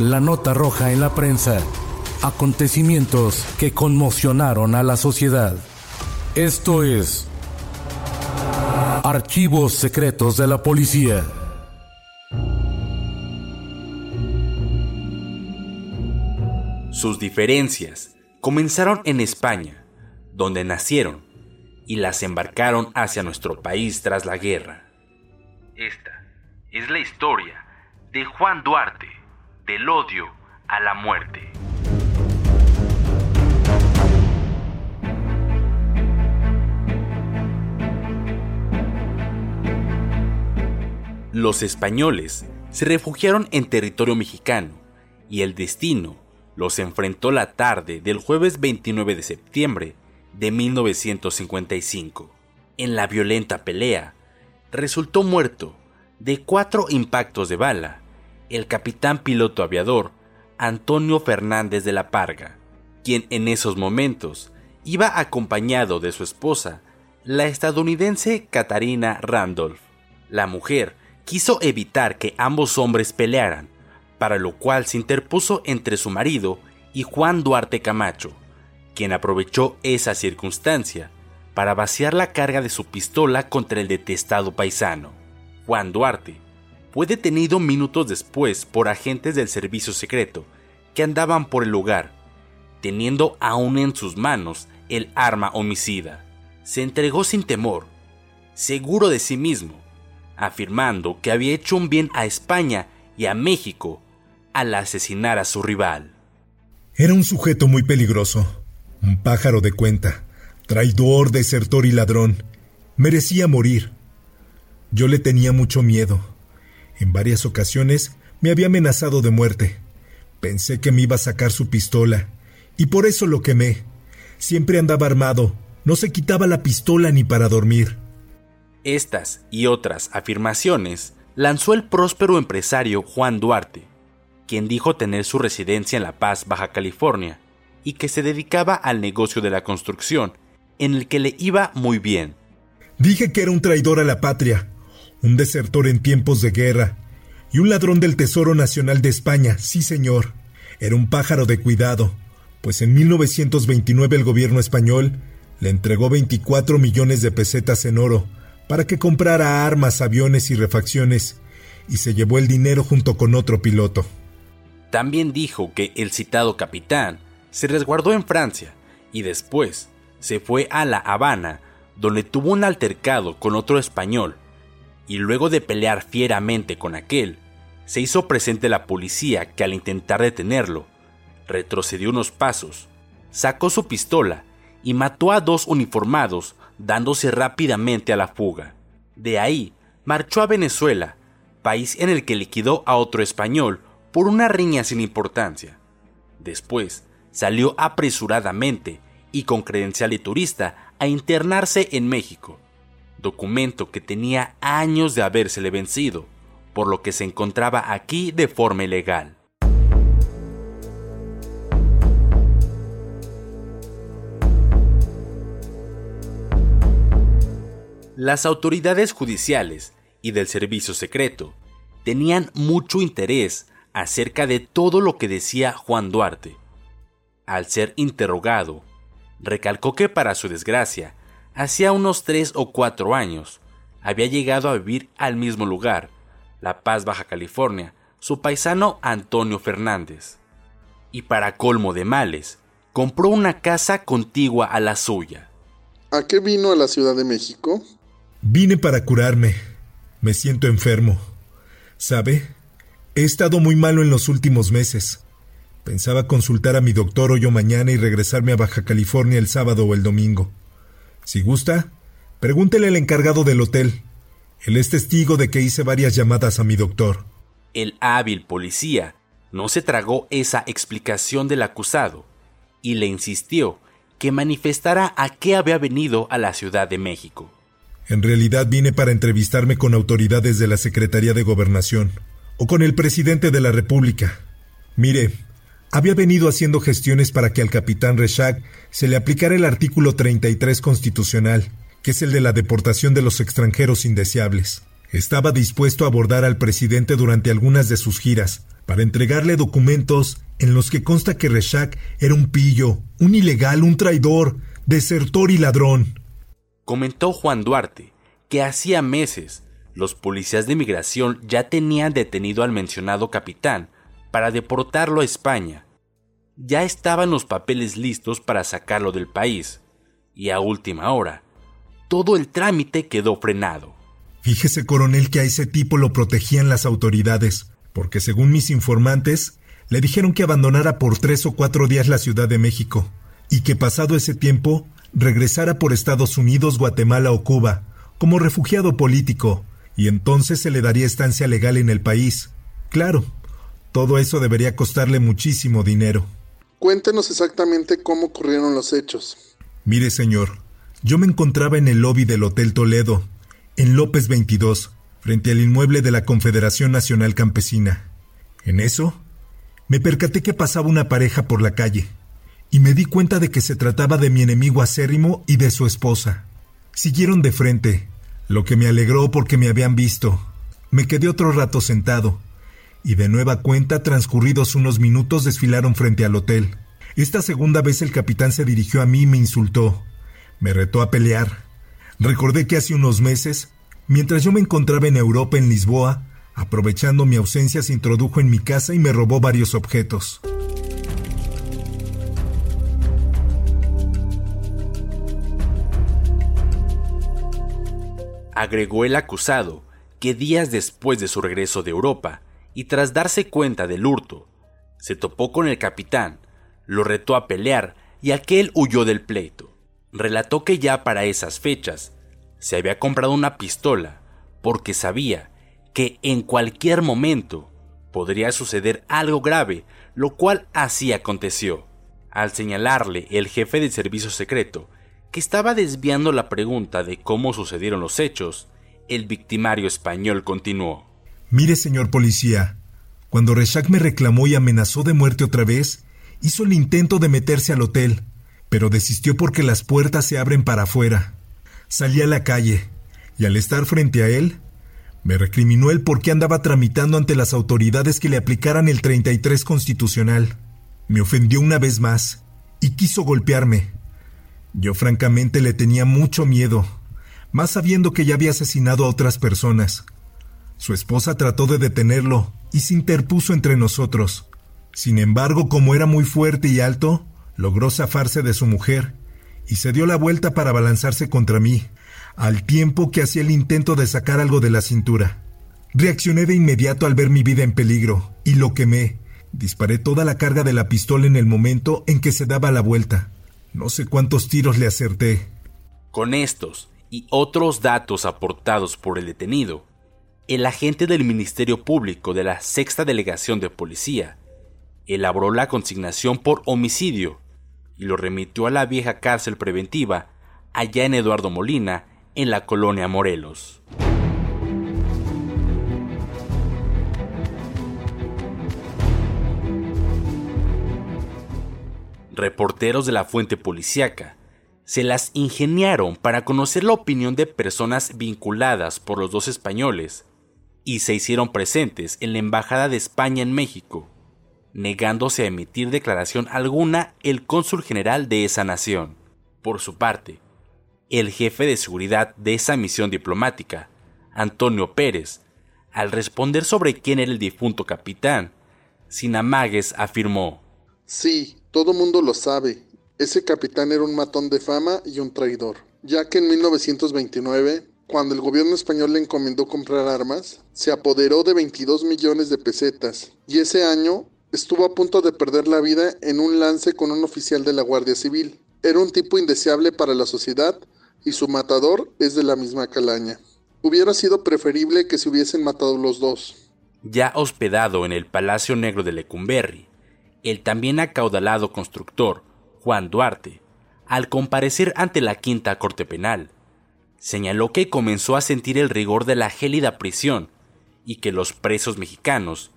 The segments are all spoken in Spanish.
La nota roja en la prensa. Acontecimientos que conmocionaron a la sociedad. Esto es Archivos Secretos de la Policía. Sus diferencias comenzaron en España, donde nacieron, y las embarcaron hacia nuestro país tras la guerra. Esta es la historia de Juan Duarte, del odio a la muerte. Los españoles se refugiaron en territorio mexicano y el destino los enfrentó la tarde del jueves 29 de septiembre de 1955. En la violenta pelea, resultó muerto de cuatro impactos de bala el capitán piloto aviador Antonio Fernández de la Parga, quien en esos momentos iba acompañado de su esposa, la estadounidense Katarina Randolph. La mujer quiso evitar que ambos hombres pelearan, para lo cual se interpuso entre su marido y Juan Duarte Camacho, quien aprovechó esa circunstancia para vaciar la carga de su pistola contra el detestado paisano. Juan Duarte fue detenido minutos después por agentes del servicio secreto que andaban por el lugar, teniendo aún en sus manos el arma homicida. Se entregó sin temor, seguro de sí mismo, afirmando que había hecho un bien a España y a México al asesinar a su rival. Era un sujeto muy peligroso, un pájaro de cuenta, traidor, desertor y ladrón. Merecía morir. Yo le tenía mucho miedo. En varias ocasiones me había amenazado de muerte. Pensé que me iba a sacar su pistola, y por eso lo quemé. Siempre andaba armado, no se quitaba la pistola ni para dormir. Estas y otras afirmaciones lanzó el próspero empresario Juan Duarte, quien dijo tener su residencia en La Paz, Baja California, y que se dedicaba al negocio de la construcción, en el que le iba muy bien. Dije que era un traidor a la patria, un desertor en tiempos de guerra y un ladrón del Tesoro Nacional de España, sí señor. Era un pájaro de cuidado, pues en 1929 el gobierno español le entregó 24 millones de pesetas en oro para que comprara armas, aviones y refacciones, y se llevó el dinero junto con otro piloto. También dijo que el citado capitán se resguardó en Francia y después se fue a La Habana, donde tuvo un altercado con otro español y luego de pelear fieramente con aquel, se hizo presente la policía que al intentar detenerlo, retrocedió unos pasos, sacó su pistola y mató a dos uniformados dándose rápidamente a la fuga. De ahí marchó a Venezuela, país en el que liquidó a otro español por una riña sin importancia. Después salió apresuradamente y con credencial de turista a internarse en México documento que tenía años de habérsele vencido, por lo que se encontraba aquí de forma ilegal. Las autoridades judiciales y del servicio secreto tenían mucho interés acerca de todo lo que decía Juan Duarte. Al ser interrogado, recalcó que para su desgracia hacía unos tres o cuatro años, había llegado a vivir al mismo lugar, La Paz, Baja California, su paisano Antonio Fernández. Y para colmo de males, compró una casa contigua a la suya. ¿A qué vino a la Ciudad de México? Vine para curarme. Me siento enfermo. ¿Sabe? He estado muy malo en los últimos meses. Pensaba consultar a mi doctor hoy o mañana y regresarme a Baja California el sábado o el domingo. Si gusta, pregúntele al encargado del hotel. Él es testigo de que hice varias llamadas a mi doctor. El hábil policía no se tragó esa explicación del acusado y le insistió que manifestara a qué había venido a la Ciudad de México. En realidad vine para entrevistarme con autoridades de la Secretaría de Gobernación o con el presidente de la República. Mire, había venido haciendo gestiones para que al capitán Reshak se le aplicara el artículo 33 constitucional, que es el de la deportación de los extranjeros indeseables. Estaba dispuesto a abordar al presidente durante algunas de sus giras, para entregarle documentos en los que consta que Reshak era un pillo, un ilegal, un traidor, desertor y ladrón. Comentó Juan Duarte que hacía meses los policías de migración ya tenían detenido al mencionado capitán para deportarlo a España. Ya estaban los papeles listos para sacarlo del país, y a última hora, todo el trámite quedó frenado. Fíjese, coronel, que a ese tipo lo protegían las autoridades, porque según mis informantes, le dijeron que abandonara por tres o cuatro días la Ciudad de México, y que pasado ese tiempo regresara por Estados Unidos, Guatemala o Cuba, como refugiado político, y entonces se le daría estancia legal en el país. Claro, todo eso debería costarle muchísimo dinero. Cuéntenos exactamente cómo ocurrieron los hechos. Mire, señor, yo me encontraba en el lobby del Hotel Toledo, en López 22, frente al inmueble de la Confederación Nacional Campesina. En eso, me percaté que pasaba una pareja por la calle, y me di cuenta de que se trataba de mi enemigo acérrimo y de su esposa. Siguieron de frente, lo que me alegró porque me habían visto. Me quedé otro rato sentado, y de nueva cuenta, transcurridos unos minutos, desfilaron frente al hotel. Esta segunda vez el capitán se dirigió a mí y me insultó. Me retó a pelear. Recordé que hace unos meses, mientras yo me encontraba en Europa, en Lisboa, aprovechando mi ausencia, se introdujo en mi casa y me robó varios objetos. Agregó el acusado que días después de su regreso de Europa, y tras darse cuenta del hurto, se topó con el capitán, lo retó a pelear y aquel huyó del pleito. Relató que ya para esas fechas se había comprado una pistola porque sabía que en cualquier momento podría suceder algo grave, lo cual así aconteció. Al señalarle el jefe del servicio secreto que estaba desviando la pregunta de cómo sucedieron los hechos, el victimario español continuó. Mire, señor policía, cuando Reshak me reclamó y amenazó de muerte otra vez, hizo el intento de meterse al hotel, pero desistió porque las puertas se abren para afuera. Salí a la calle, y al estar frente a él, me recriminó el por qué andaba tramitando ante las autoridades que le aplicaran el 33 constitucional. Me ofendió una vez más, y quiso golpearme. Yo francamente le tenía mucho miedo, más sabiendo que ya había asesinado a otras personas. Su esposa trató de detenerlo y se interpuso entre nosotros. Sin embargo, como era muy fuerte y alto, logró zafarse de su mujer y se dio la vuelta para balanzarse contra mí, al tiempo que hacía el intento de sacar algo de la cintura. Reaccioné de inmediato al ver mi vida en peligro y lo quemé. Disparé toda la carga de la pistola en el momento en que se daba la vuelta. No sé cuántos tiros le acerté. Con estos y otros datos aportados por el detenido, el agente del Ministerio Público de la Sexta Delegación de Policía elaboró la consignación por homicidio y lo remitió a la vieja cárcel preventiva allá en Eduardo Molina, en la colonia Morelos. Reporteros de la fuente policíaca se las ingeniaron para conocer la opinión de personas vinculadas por los dos españoles y se hicieron presentes en la Embajada de España en México, negándose a emitir declaración alguna el cónsul general de esa nación. Por su parte, El jefe de seguridad de esa misión diplomática, Antonio Pérez, al responder sobre quién era el difunto capitán, sin amagues afirmó: Sí, todo mundo lo sabe. Ese capitán era un matón de fama y un traidor, ya que en 1929, cuando el gobierno español le encomendó comprar armas, se apoderó de 22 millones de pesetas, y ese año estuvo a punto de perder la vida en un lance con un oficial de la Guardia Civil. Era un tipo indeseable para la sociedad y su matador es de la misma calaña. Hubiera sido preferible que se hubiesen matado los dos. Ya hospedado en el Palacio Negro de Lecumberri, el también acaudalado constructor, Juan Duarte, al comparecer ante la Quinta Corte Penal, señaló que comenzó a sentir el rigor de la gélida prisión y que los presos mexicanos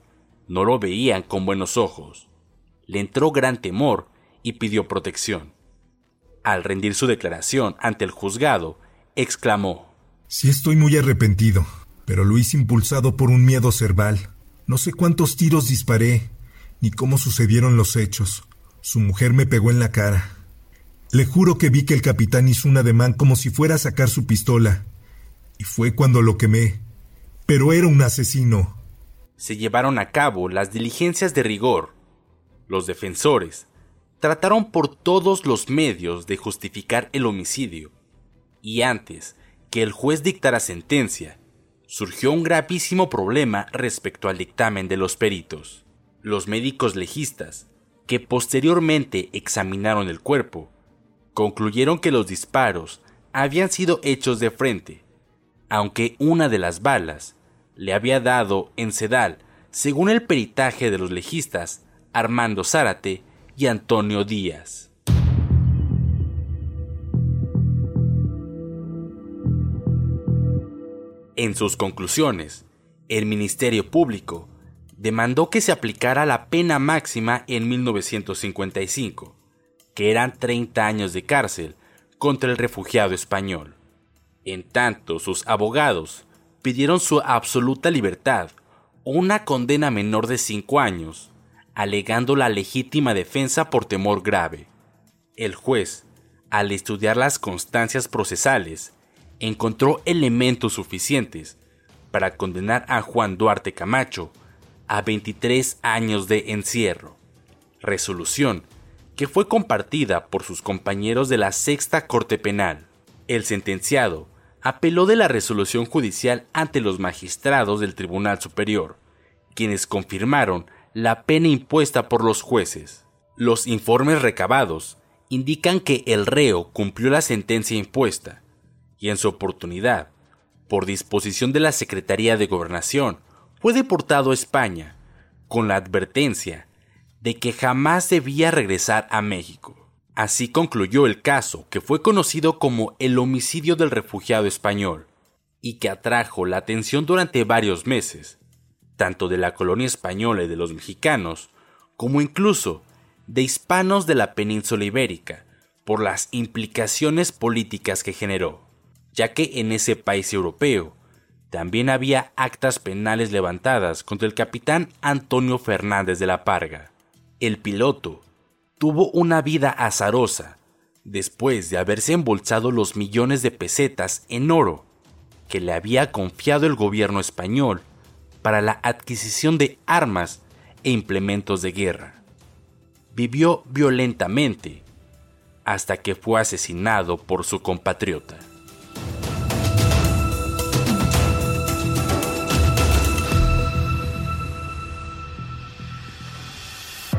no lo veían con buenos ojos. Le entró gran temor y pidió protección. Al rendir su declaración ante el juzgado, exclamó Sí estoy muy arrepentido, pero lo hice impulsado por un miedo cerval. No sé cuántos tiros disparé, ni cómo sucedieron los hechos. Su mujer me pegó en la cara. Le juro que vi que el capitán hizo un ademán como si fuera a sacar su pistola. Y fue cuando lo quemé. Pero era un asesino. Se llevaron a cabo las diligencias de rigor. Los defensores trataron por todos los medios de justificar el homicidio. Y antes que el juez dictara sentencia, surgió un gravísimo problema respecto al dictamen de los peritos. Los médicos legistas que posteriormente examinaron el cuerpo, concluyeron que los disparos habían sido hechos de frente, aunque una de las balas le había dado en sedal, según el peritaje de los legistas Armando Zárate y Antonio Díaz. En sus conclusiones, el Ministerio Público demandó que se aplicara la pena máxima en 1955, que eran 30 años de cárcel contra el refugiado español. En tanto, sus abogados pidieron su absoluta libertad o una condena menor de 5 años, alegando la legítima defensa por temor grave. El juez, al estudiar las constancias procesales, encontró elementos suficientes para condenar a Juan Duarte Camacho a 23 años de encierro, resolución que fue compartida por sus compañeros de la Sexta Corte Penal. El sentenciado apeló de la resolución judicial ante los magistrados del Tribunal Superior, quienes confirmaron la pena impuesta por los jueces. Los informes recabados indican que el reo cumplió la sentencia impuesta y en su oportunidad, por disposición de la Secretaría de Gobernación, fue deportado a España, con la advertencia de que jamás debía regresar a México. Así concluyó el caso que fue conocido como el homicidio del refugiado español, y que atrajo la atención durante varios meses, tanto de la colonia española y de los mexicanos, como incluso de hispanos de la península ibérica, por las implicaciones políticas que generó, ya que en ese país europeo también había actas penales levantadas contra el capitán Antonio Fernández de la Parga. El piloto tuvo una vida azarosa después de haberse embolsado los millones de pesetas en oro que le había confiado el gobierno español para la adquisición de armas e implementos de guerra. Vivió violentamente hasta que fue asesinado por su compatriota.